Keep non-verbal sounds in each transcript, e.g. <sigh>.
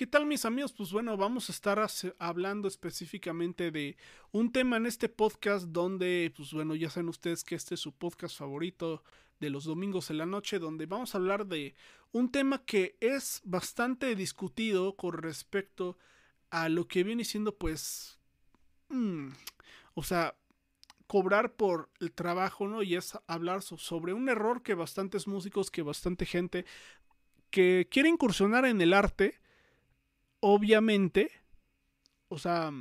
¿Qué tal mis amigos? Pues bueno, vamos a estar hablando específicamente de un tema en este podcast donde, pues bueno, ya saben ustedes que este es su podcast favorito de los domingos en la noche, donde vamos a hablar de un tema que es bastante discutido con respecto a lo que viene siendo pues... Mm, o sea, cobrar por el trabajo, ¿no? Y es hablar sobre un error que bastantes músicos, que bastante gente que quiere incursionar en el arte, obviamente, o sea,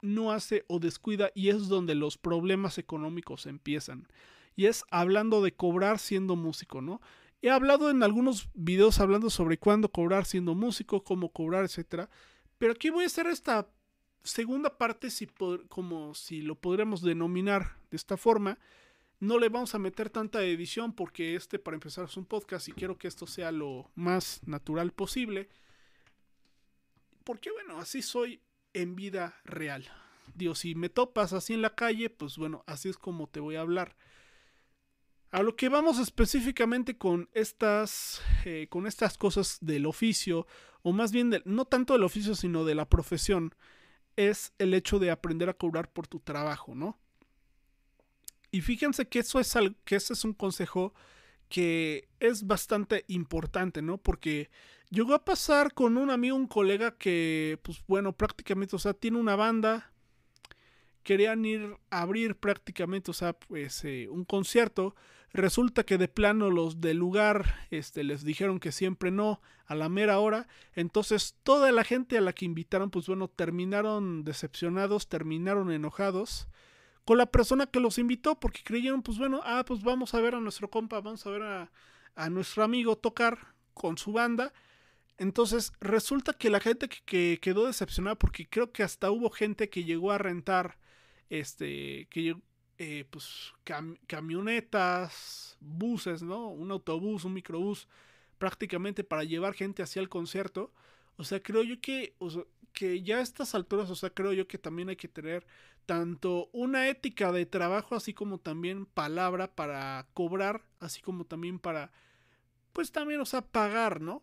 no hace o descuida y es donde los problemas económicos empiezan. Y es hablando de cobrar siendo músico, ¿no? He hablado en algunos videos hablando sobre cuándo cobrar siendo músico, cómo cobrar, etc. Pero aquí voy a hacer esta segunda parte, si como si lo podríamos denominar de esta forma. No le vamos a meter tanta edición porque este, para empezar, es un podcast y quiero que esto sea lo más natural posible porque bueno, así soy en vida real. Dios, si me topas así en la calle, pues bueno, así es como te voy a hablar. A lo que vamos específicamente con estas, eh, con estas cosas del oficio, o más bien no tanto del oficio, sino de la profesión, es el hecho de aprender a cobrar por tu trabajo, ¿no? Y fíjense que eso es, que ese es un consejo que es bastante importante, ¿no? Porque Llegó a pasar con un amigo, un colega que, pues bueno, prácticamente, o sea, tiene una banda. Querían ir a abrir prácticamente, o sea, pues eh, un concierto. Resulta que de plano los del lugar este, les dijeron que siempre no, a la mera hora. Entonces toda la gente a la que invitaron, pues bueno, terminaron decepcionados, terminaron enojados con la persona que los invitó porque creyeron, pues bueno, ah, pues vamos a ver a nuestro compa, vamos a ver a, a nuestro amigo tocar con su banda entonces, resulta que la gente que, quedó decepcionada, porque creo que hasta hubo gente que llegó a rentar, este, que eh, pues, camionetas, buses, ¿no? Un autobús, un microbús, prácticamente para llevar gente hacia el concierto. O sea, creo yo que, que ya a estas alturas, o sea, creo yo que también hay que tener tanto una ética de trabajo, así como también palabra para cobrar, así como también para, pues también, o sea, pagar, ¿no?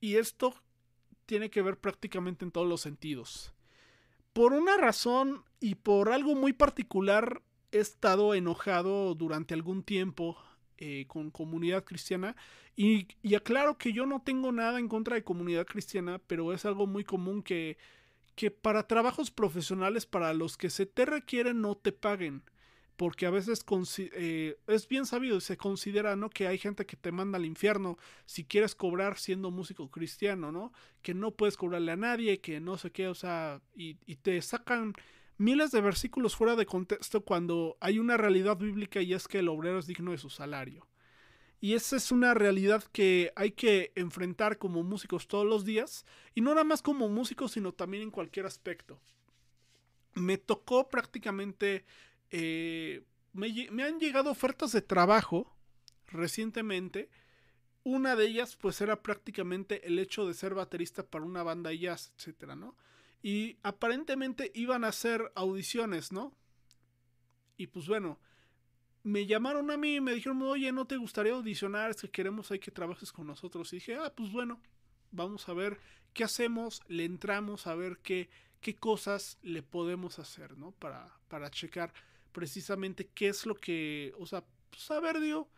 Y esto tiene que ver prácticamente en todos los sentidos. Por una razón y por algo muy particular he estado enojado durante algún tiempo eh, con comunidad cristiana y, aclaro que yo no tengo nada en contra de comunidad cristiana, pero es algo muy común que, que para trabajos profesionales para los que se te requieren no te paguen porque a veces eh, es bien sabido y se considera, ¿no? Que hay gente que te manda al infierno si quieres cobrar siendo músico cristiano, ¿no? Que no puedes cobrarle a nadie, que no sé qué, o sea, y, y te sacan miles de versículos fuera de contexto cuando hay una realidad bíblica y es que el obrero es digno de su salario. Y esa es una realidad que hay que enfrentar como músicos todos los días, y no nada más como músicos, sino también en cualquier aspecto. Me tocó prácticamente eh, me, han llegado ofertas de trabajo recientemente. Una de ellas, pues, era prácticamente el hecho de ser baterista para una banda jazz, etcétera, ¿no? Y aparentemente iban a hacer audiciones, ¿no? Y pues bueno, me llamaron a mí y me dijeron, oye, ¿no te gustaría audicionar? Es que queremos ahí que trabajes con nosotros. Y dije, ah, pues bueno, vamos a ver qué hacemos, le entramos a ver qué, qué cosas le podemos hacer, ¿no? Para, para checar precisamente qué es lo que, o sea, pues a digo.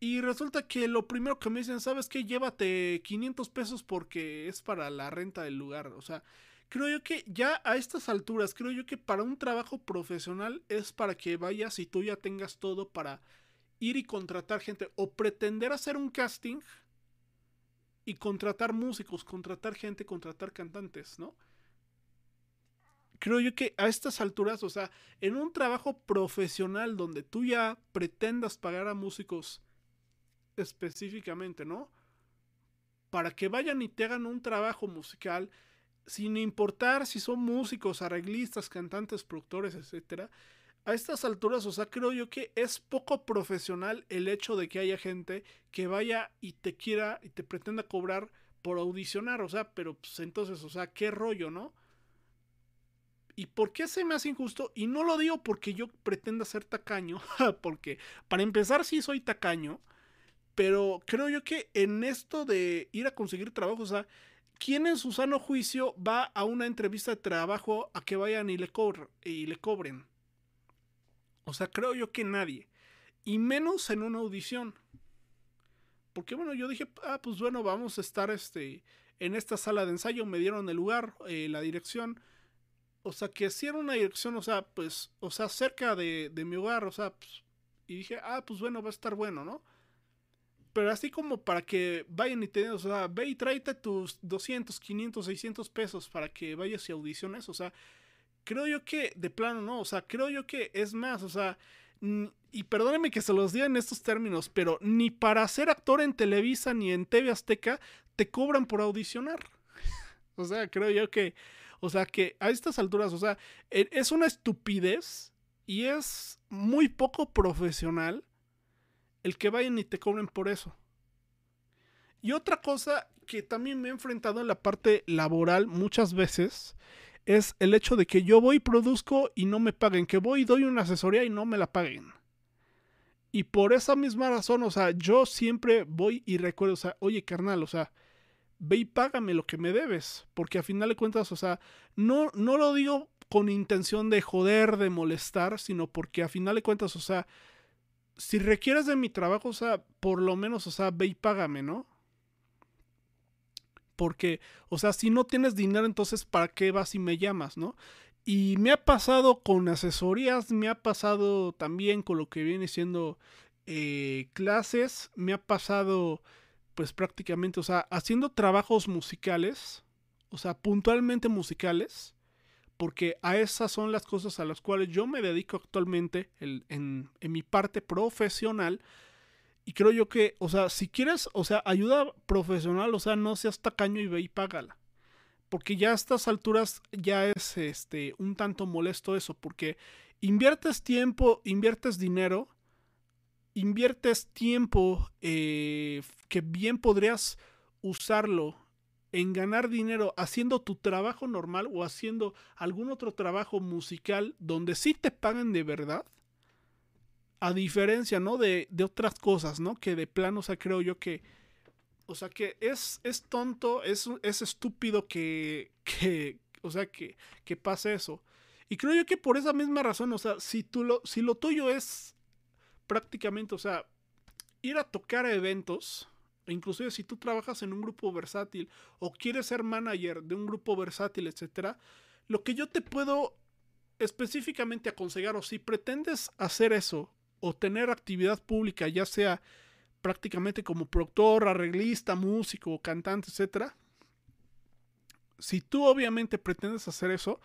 Y resulta que lo primero que me dicen, ¿sabes qué? Llévate 500 pesos porque es para la renta del lugar. O sea, creo yo que ya a estas alturas, creo yo que para un trabajo profesional es para que vayas y tú ya tengas todo para ir y contratar gente o pretender hacer un casting y contratar músicos, contratar gente, contratar cantantes, ¿no? Creo yo que a estas alturas, o sea, en un trabajo profesional donde tú ya pretendas pagar a músicos específicamente, ¿no? Para que vayan y te hagan un trabajo musical, sin importar si son músicos, arreglistas, cantantes, productores, etcétera. A estas alturas, o sea, creo yo que es poco profesional el hecho de que haya gente que vaya y te quiera y te pretenda cobrar por audicionar, o sea, pero pues entonces, o sea, qué rollo, ¿no? ¿Y por qué se me hace injusto? Y no lo digo porque yo pretenda ser tacaño, <laughs> porque para empezar sí soy tacaño, pero creo yo que en esto de ir a conseguir trabajo, o sea, ¿quién en su sano juicio va a una entrevista de trabajo a que vayan y le, y le cobren? O sea, creo yo que nadie. Y menos en una audición. Porque bueno, yo dije, ah, pues bueno, vamos a estar este, en esta sala de ensayo. Me dieron el lugar, eh, la dirección. O sea, que si era una dirección, o sea, pues, o sea, cerca de, de mi hogar, o sea, pues, y dije, ah, pues bueno, va a estar bueno, ¿no? Pero así como para que vayan y te o sea, ve y tráete tus 200, 500, 600 pesos para que vayas y audiciones, o sea, creo yo que de plano no, o sea, creo yo que es más, o sea, y perdónenme que se los diga en estos términos, pero ni para ser actor en Televisa ni en TV Azteca te cobran por audicionar. <laughs> o sea, creo yo que, o sea, que a estas alturas, o sea, e, es una estupidez y es muy poco profesional el que vayan y te cobren por eso. Y otra cosa que también me he enfrentado en la parte laboral muchas veces es el hecho de que yo voy produzco y no me paguen, que voy y doy una asesoría y no me la paguen. Y por esa misma razón, o sea, yo siempre voy y recuerdo, o sea, oye carnal, o sea, ve y págame lo que me debes, porque a final de cuentas, o sea, no, no lo digo con intención de joder, de molestar, sino porque a final de cuentas, o sea, si requieres de mi trabajo, o sea, por lo menos, o sea, ve y págame, ¿no? Porque, o sea, si no tienes dinero, entonces, ¿para qué vas y me llamas, no? Y me ha pasado con asesorías, me ha pasado también con lo que viene siendo eh, clases, me ha pasado, pues prácticamente, o sea, haciendo trabajos musicales, o sea, puntualmente musicales, porque a esas son las cosas a las cuales yo me dedico actualmente en, mi parte profesional. Y creo yo que, o sea, si quieres, o sea, ayuda profesional, o sea, no seas tacaño y ve y págala. Porque ya a estas alturas ya es este un tanto molesto eso, porque inviertes tiempo, inviertes dinero, inviertes tiempo eh, que bien podrías usarlo en ganar dinero haciendo tu trabajo normal o haciendo algún otro trabajo musical donde sí te pagan de verdad. A diferencia, ¿no? De, otras cosas, ¿no? Que de plano, o sea, creo yo que... O sea, que es, es tonto, es, es estúpido que, <laughs> que... O sea, que, que pase eso. Y creo yo que por esa misma razón, o sea, si, tú lo, si lo tuyo es prácticamente, o sea, ir a tocar eventos, inclusive si tú trabajas en un grupo versátil o quieres ser manager de un grupo versátil, etcétera, lo que yo te puedo específicamente aconsejar o si pretendes hacer eso o tener actividad pública, ya sea prácticamente como productor, arreglista, músico, cantante, etcétera, si tú obviamente pretendes hacer eso,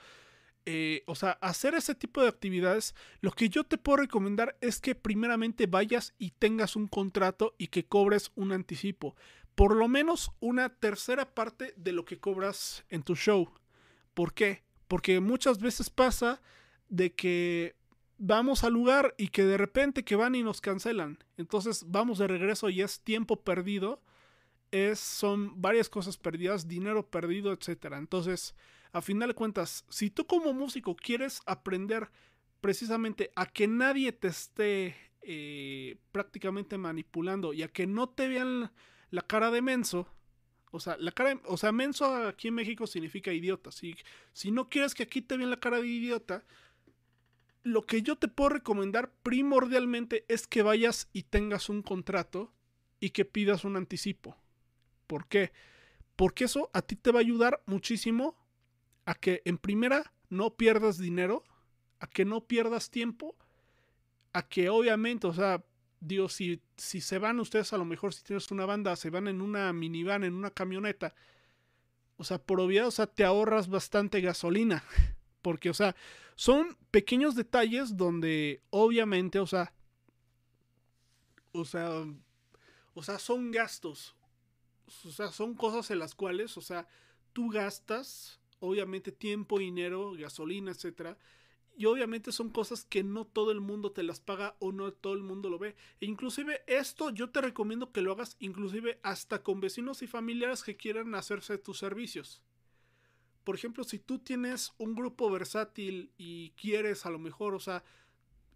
eh, o sea, hacer ese tipo de actividades, lo que yo te puedo recomendar es que primeramente vayas y tengas un contrato y que cobres un anticipo. Por lo menos una tercera parte de lo que cobras en tu show. ¿Por qué? Porque muchas veces pasa de que vamos al lugar y que de repente que van y nos cancelan. Entonces vamos de regreso y es tiempo perdido. Es, son varias cosas perdidas, dinero perdido, etc. Entonces, a final de cuentas, si tú como músico quieres aprender precisamente a que nadie te esté eh, prácticamente manipulando y a que no te vean la cara de menso, o sea, la cara, o sea, menso aquí en México significa idiota. Si, si no quieres que aquí te vean la cara de idiota, lo que yo te puedo recomendar primordialmente es que vayas y tengas un contrato y que pidas un anticipo. ¿Por qué? Porque eso a ti te va a ayudar muchísimo a que en primera no pierdas dinero, a que no pierdas tiempo, a que obviamente, o sea, digo, si, si se van ustedes a lo mejor si tienes una banda, se van en una minivan, en una camioneta, o sea, por obviedad, o sea, te ahorras bastante gasolina, <laughs> porque, o sea, son pequeños detalles donde obviamente, o sea, o sea, o sea, son gastos, o sea, son cosas en las cuales, o sea, tú gastas obviamente tiempo, dinero, gasolina, etcétera. Y obviamente son cosas que no todo el mundo te las paga o no todo el mundo lo ve. E inclusive esto yo te recomiendo que lo hagas inclusive hasta con vecinos y familiares que quieran hacerse tus servicios. Por ejemplo, si tú tienes un grupo versátil y quieres a lo mejor, o sea,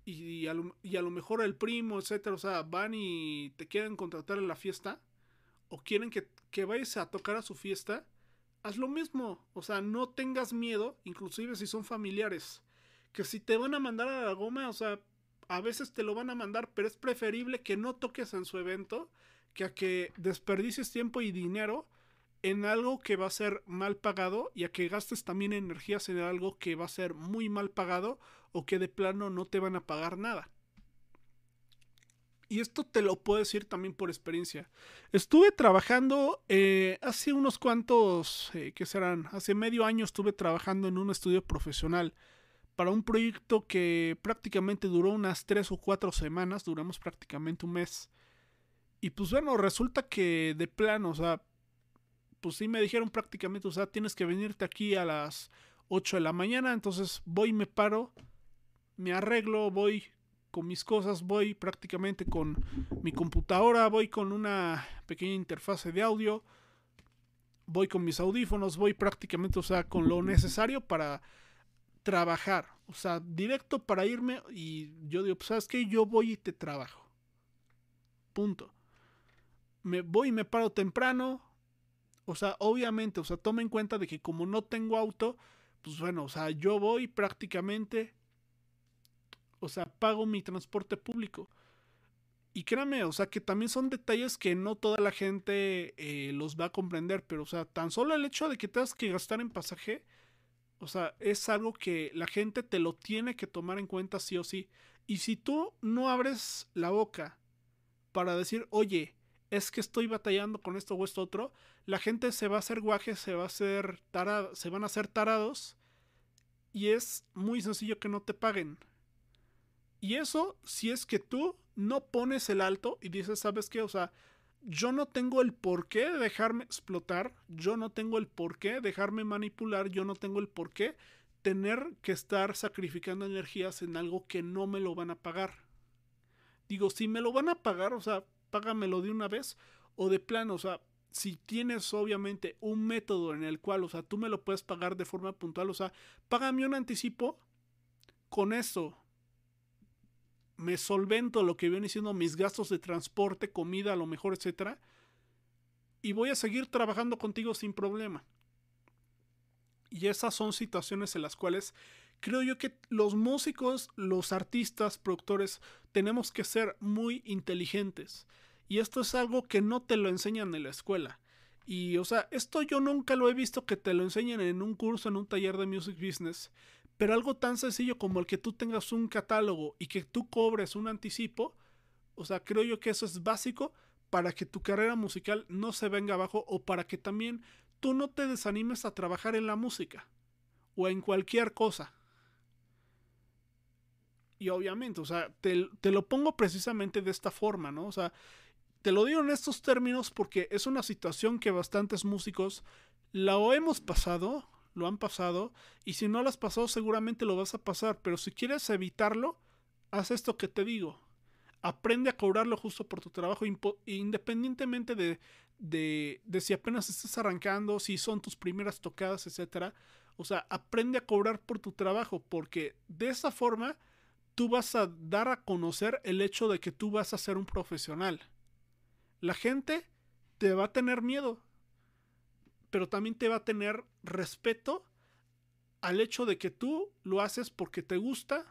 y, a, lo, y a lo mejor el primo, etcétera, o sea, van y te quieren contratar en la fiesta o quieren que, que vayas a tocar a su fiesta, haz lo mismo. O sea, no tengas miedo, inclusive si son familiares. Que si te van a mandar a la goma, o sea, a veces te lo van a mandar, pero es preferible que no toques en su evento que a que desperdicies tiempo y dinero en algo que va a ser mal pagado y a que gastes también energías en algo que va a ser muy mal pagado o que de plano no te van a pagar nada. Y esto te lo puedo decir también por experiencia. Estuve trabajando eh, hace unos cuantos, eh, ¿qué serán? Hace medio año estuve trabajando en un estudio profesional para un proyecto que prácticamente duró unas tres o cuatro semanas, duramos prácticamente un mes. Y pues bueno, resulta que de plano, o sea, pues sí me dijeron prácticamente, o sea, tienes que venirte aquí a las 8 de la mañana, entonces voy, me paro, me arreglo, voy con mis cosas, voy prácticamente con mi computadora, voy con una pequeña interfase de audio, voy con mis audífonos, voy prácticamente, o sea, con lo necesario para trabajar, o sea, directo para irme y yo digo, pues sabes que yo voy y te trabajo. Punto. Me voy y me paro temprano. O sea, obviamente, o sea, toma en cuenta de que como no tengo auto, pues bueno, o sea, yo voy prácticamente o sea, pago mi transporte público. Y créame, o sea, que también son detalles que no toda la gente eh, los va a comprender, pero, o sea, tan solo el hecho de que tengas que gastar en pasaje, o sea, es algo que la gente te lo tiene que tomar en cuenta sí o sí. Y si tú no abres la boca para decir, oye, es que estoy batallando con esto o esto otro, la gente se va a hacer guaje, se va a hacer tarada, se van a hacer tarados y es muy sencillo que no te paguen. Y eso si es que tú no pones el alto y dices, ¿sabes qué? O sea, yo no tengo el por qué dejarme explotar, yo no tengo el por qué dejarme manipular, yo no tengo el por qué tener que estar sacrificando energías en algo que no me lo van a pagar. Digo, si me lo van a pagar, o sea, págamelo de una vez o de plano, o sea, si tienes obviamente un método en el cual, o sea, tú me lo puedes pagar de forma puntual, o sea, págame un anticipo, con eso me solvento lo que viene siendo mis gastos de transporte, comida, a lo mejor, etcétera, y voy a seguir trabajando contigo sin problema. Y esas son situaciones en las cuales creo yo que los músicos, los artistas, productores, tenemos que ser muy inteligentes. Y esto es algo que no te lo enseñan en la escuela. Y, o sea, esto yo nunca lo he visto que te lo enseñen en un curso, en un taller de music business. Pero algo tan sencillo como el que tú tengas un catálogo y que tú cobres un anticipo, o sea, creo yo que eso es básico para que tu carrera musical no se venga abajo o para que también tú no te desanimes a trabajar en la música o en cualquier cosa. Y obviamente, o sea, te, lo pongo precisamente de esta forma, ¿no? O sea, te lo digo en estos términos porque es una situación que bastantes músicos la hemos pasado, lo han pasado, y si no lo has pasado seguramente lo vas a pasar, pero si quieres evitarlo, haz esto que te digo. Aprende a cobrarlo justo por tu trabajo, independientemente de, de, de si apenas estás arrancando, si son tus primeras tocadas, etc. O sea, aprende a cobrar por tu trabajo, porque de esa forma tú vas a dar a conocer el hecho de que tú vas a ser un profesional. La gente te va a tener miedo, pero también te va a tener respeto al hecho de que tú lo haces porque te gusta,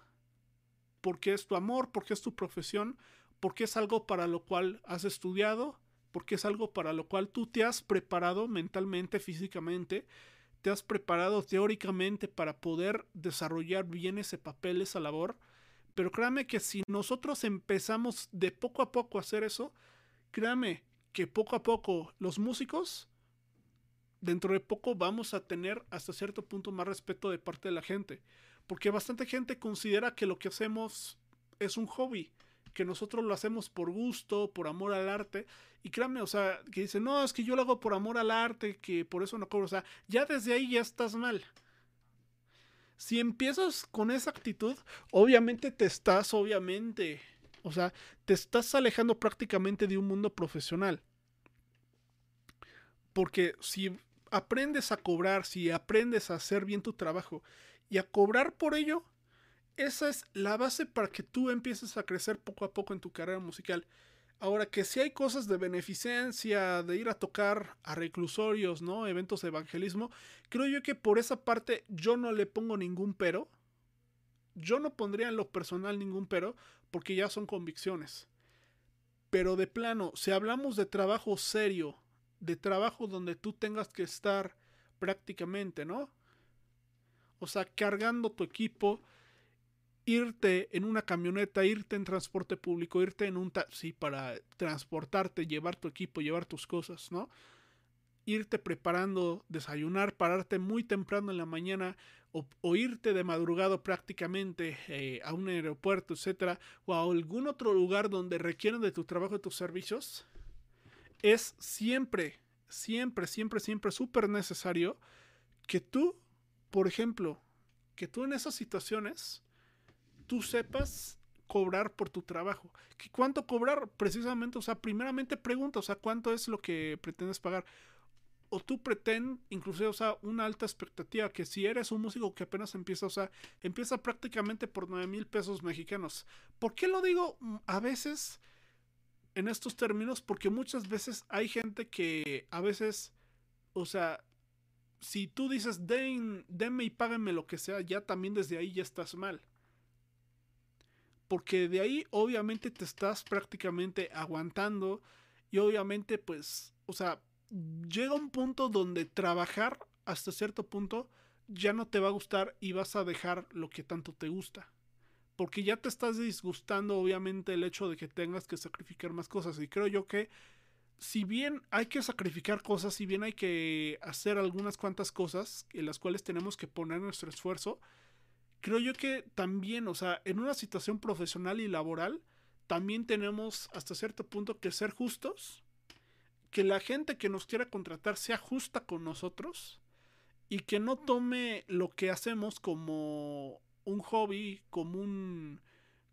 porque es tu amor, porque es tu profesión, porque es algo para lo cual has estudiado, porque es algo para lo cual tú te has preparado mentalmente, físicamente, te has preparado teóricamente para poder desarrollar bien ese papel, esa labor. Pero créame que si nosotros empezamos de poco a poco a hacer eso, créame que poco a poco los músicos dentro de poco vamos a tener hasta cierto punto más respeto de parte de la gente. Porque bastante gente considera que lo que hacemos es un hobby, que nosotros lo hacemos por gusto, por amor al arte. Y créanme, o sea, que dicen, no, es que yo lo hago por amor al arte, que por eso no cobro. O sea, ya desde ahí ya estás mal. Si empiezas con esa actitud, obviamente te estás, obviamente, o sea, te estás alejando prácticamente de un mundo profesional. Porque si aprendes a cobrar, si aprendes a hacer bien tu trabajo y a cobrar por ello, esa es la base para que tú empieces a crecer poco a poco en tu carrera musical. Ahora que si hay cosas de beneficencia, de ir a tocar a reclusorios, ¿no? Eventos de evangelismo, creo yo que por esa parte yo no le pongo ningún pero. Yo no pondría en lo personal ningún pero, porque ya son convicciones. Pero de plano, si hablamos de trabajo serio, de trabajo donde tú tengas que estar prácticamente, ¿no? O sea, cargando tu equipo, irte en una camioneta, irte en transporte público, irte en un taxi para transportarte, llevar tu equipo, llevar tus cosas, ¿no? Irte preparando, desayunar, pararte muy temprano en la mañana o, irte de madrugado prácticamente eh, a un aeropuerto, etcétera, o a algún otro lugar donde requieren de tu trabajo y tus servicios, es siempre, siempre, siempre, siempre súper necesario que tú, por ejemplo, que tú en esas situaciones tú sepas cobrar por tu trabajo. ¿Qué ¿Cuánto cobrar? Precisamente, o sea, primeramente pregunta, o sea, ¿cuánto es lo que pretendes pagar? O tú pretendes, inclusive, o sea, una alta expectativa, que si eres un músico que apenas empieza, o sea, empieza prácticamente por 9 mil pesos mexicanos. ¿Por qué lo digo a veces en estos términos? Porque muchas veces hay gente que a veces, o sea, si tú dices, Den, denme y páguenme lo que sea, ya también desde ahí ya estás mal porque de ahí obviamente te estás prácticamente aguantando y obviamente pues, o sea, llega un punto donde trabajar hasta cierto punto ya no te va a gustar y vas a dejar lo que tanto te gusta. Porque ya te estás disgustando obviamente el hecho de que tengas que sacrificar más cosas. Y creo yo que si bien hay que sacrificar cosas, si bien hay que hacer algunas cuantas cosas en las cuales tenemos que poner nuestro esfuerzo, creo yo que también, o sea, en una situación profesional y laboral, también tenemos hasta cierto punto que ser justos, que la gente que nos quiera contratar sea justa con nosotros y que no tome lo que hacemos como un hobby, como un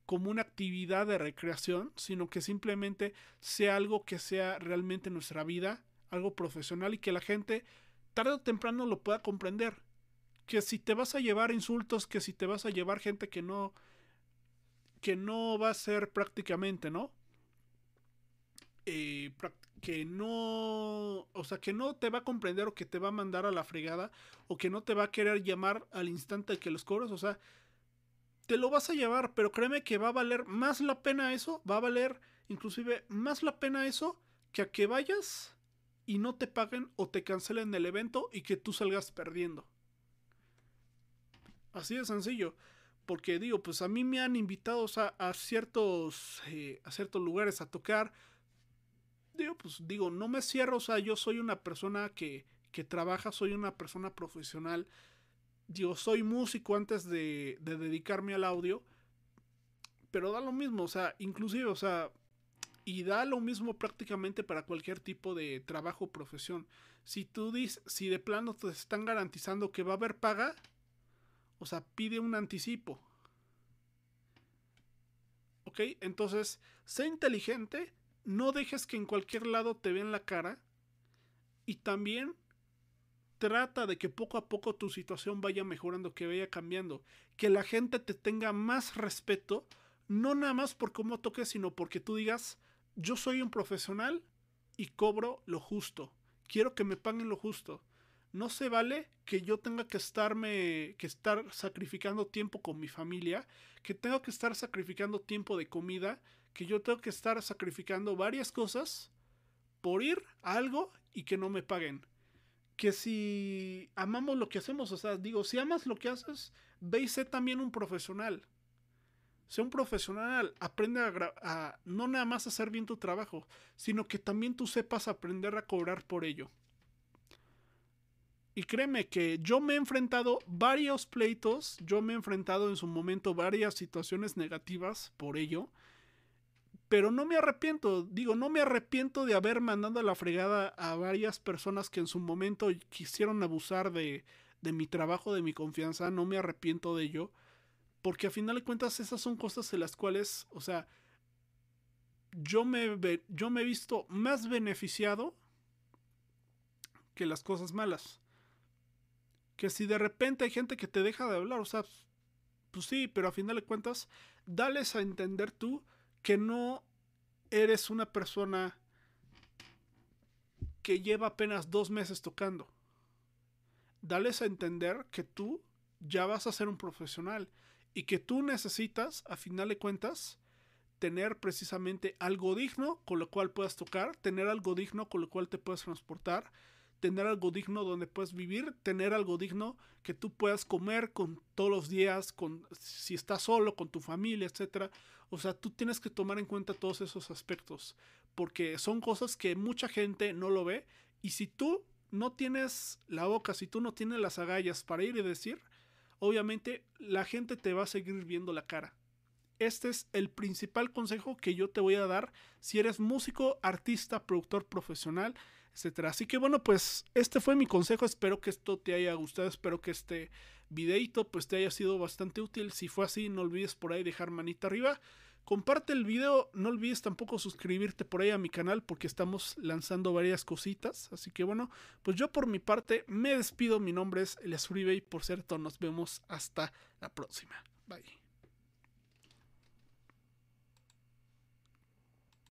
como una actividad de recreación, sino que simplemente sea algo que sea realmente nuestra vida, algo profesional y que la gente tarde o temprano lo pueda comprender que si te vas a llevar insultos, que si te vas a llevar gente que no que no va a ser prácticamente, ¿no? Eh, que no, o sea, que no te va a comprender o que te va a mandar a la fregada o que no te va a querer llamar al instante que los cobras, o sea, te lo vas a llevar, pero créeme que va a valer más la pena eso, va a valer inclusive más la pena eso que a que vayas y no te paguen o te cancelen el evento y que tú salgas perdiendo. Así de sencillo. Porque digo, pues a mí me han invitado a, ciertos, eh, a ciertos lugares a tocar. Digo, pues digo, no me cierro, o sea, yo soy una persona que, que trabaja, soy una persona profesional. Digo, soy músico antes de, de dedicarme al audio. Pero da lo mismo, o sea, inclusive, o sea, y da lo mismo prácticamente para cualquier tipo de trabajo o profesión. Si tú dices, si de plano te están garantizando que va a haber paga, o sea, pide un anticipo. ¿Ok? Entonces, sé inteligente, no dejes que en cualquier lado te vean la cara y también trata de que poco a poco tu situación vaya mejorando, que vaya cambiando, que la gente te tenga más respeto, no nada más por cómo toques, sino porque tú digas, yo soy un profesional y cobro lo justo, quiero que me paguen lo justo no se vale que yo tenga que estarme, que estar sacrificando tiempo con mi familia, que tengo que estar sacrificando tiempo de comida, que yo tengo que estar sacrificando varias cosas por ir a algo y que no me paguen. Que si amamos lo que hacemos, o sea, digo, si amas lo que haces, ve y sé también un profesional. Sé un profesional, aprende a, no nada más hacer bien tu trabajo, sino que también tú sepas aprender a cobrar por ello. Y créeme que yo me he enfrentado varios pleitos, yo me he enfrentado en su momento varias situaciones negativas por ello, pero no me arrepiento, digo, no me arrepiento de haber mandado a la fregada a varias personas que en su momento quisieron abusar de, de mi trabajo, de mi confianza, no me arrepiento de ello, porque a final de cuentas esas son cosas en las cuales, o sea, yo me, yo me he visto más beneficiado que las cosas malas. Que si de repente hay gente que te deja de hablar, o sea, pues sí, pero a final de cuentas, dales a entender tú que no, eres una persona que lleva apenas dos meses tocando. Dales a entender que tú ya vas a ser un profesional y que tú necesitas, a final de cuentas, tener precisamente algo digno con lo cual puedas tocar, tener algo digno con lo cual te puedas transportar, tener algo digno donde puedes vivir, tener algo digno que tú puedas comer con todos los días, con si estás solo, con tu familia, etcétera. O sea, tú tienes que tomar en cuenta todos esos aspectos, porque son cosas que mucha gente no lo ve y si tú no tienes la boca, si tú no tienes las agallas para ir y decir, obviamente la gente te va a seguir viendo la cara. Este es el principal consejo que yo te voy a dar si eres músico, artista, productor profesional, etcétera. Así que bueno, pues este fue mi consejo. Espero que esto te haya gustado. Espero que este videito pues te haya sido bastante útil. Si fue así, no olvides por ahí dejar manita arriba. Comparte el video, no olvides tampoco suscribirte por ahí a mi canal porque estamos lanzando varias cositas. Así que bueno, pues yo por mi parte me despido. Mi nombre es Elias Uribe y por cierto nos vemos hasta la próxima. Bye.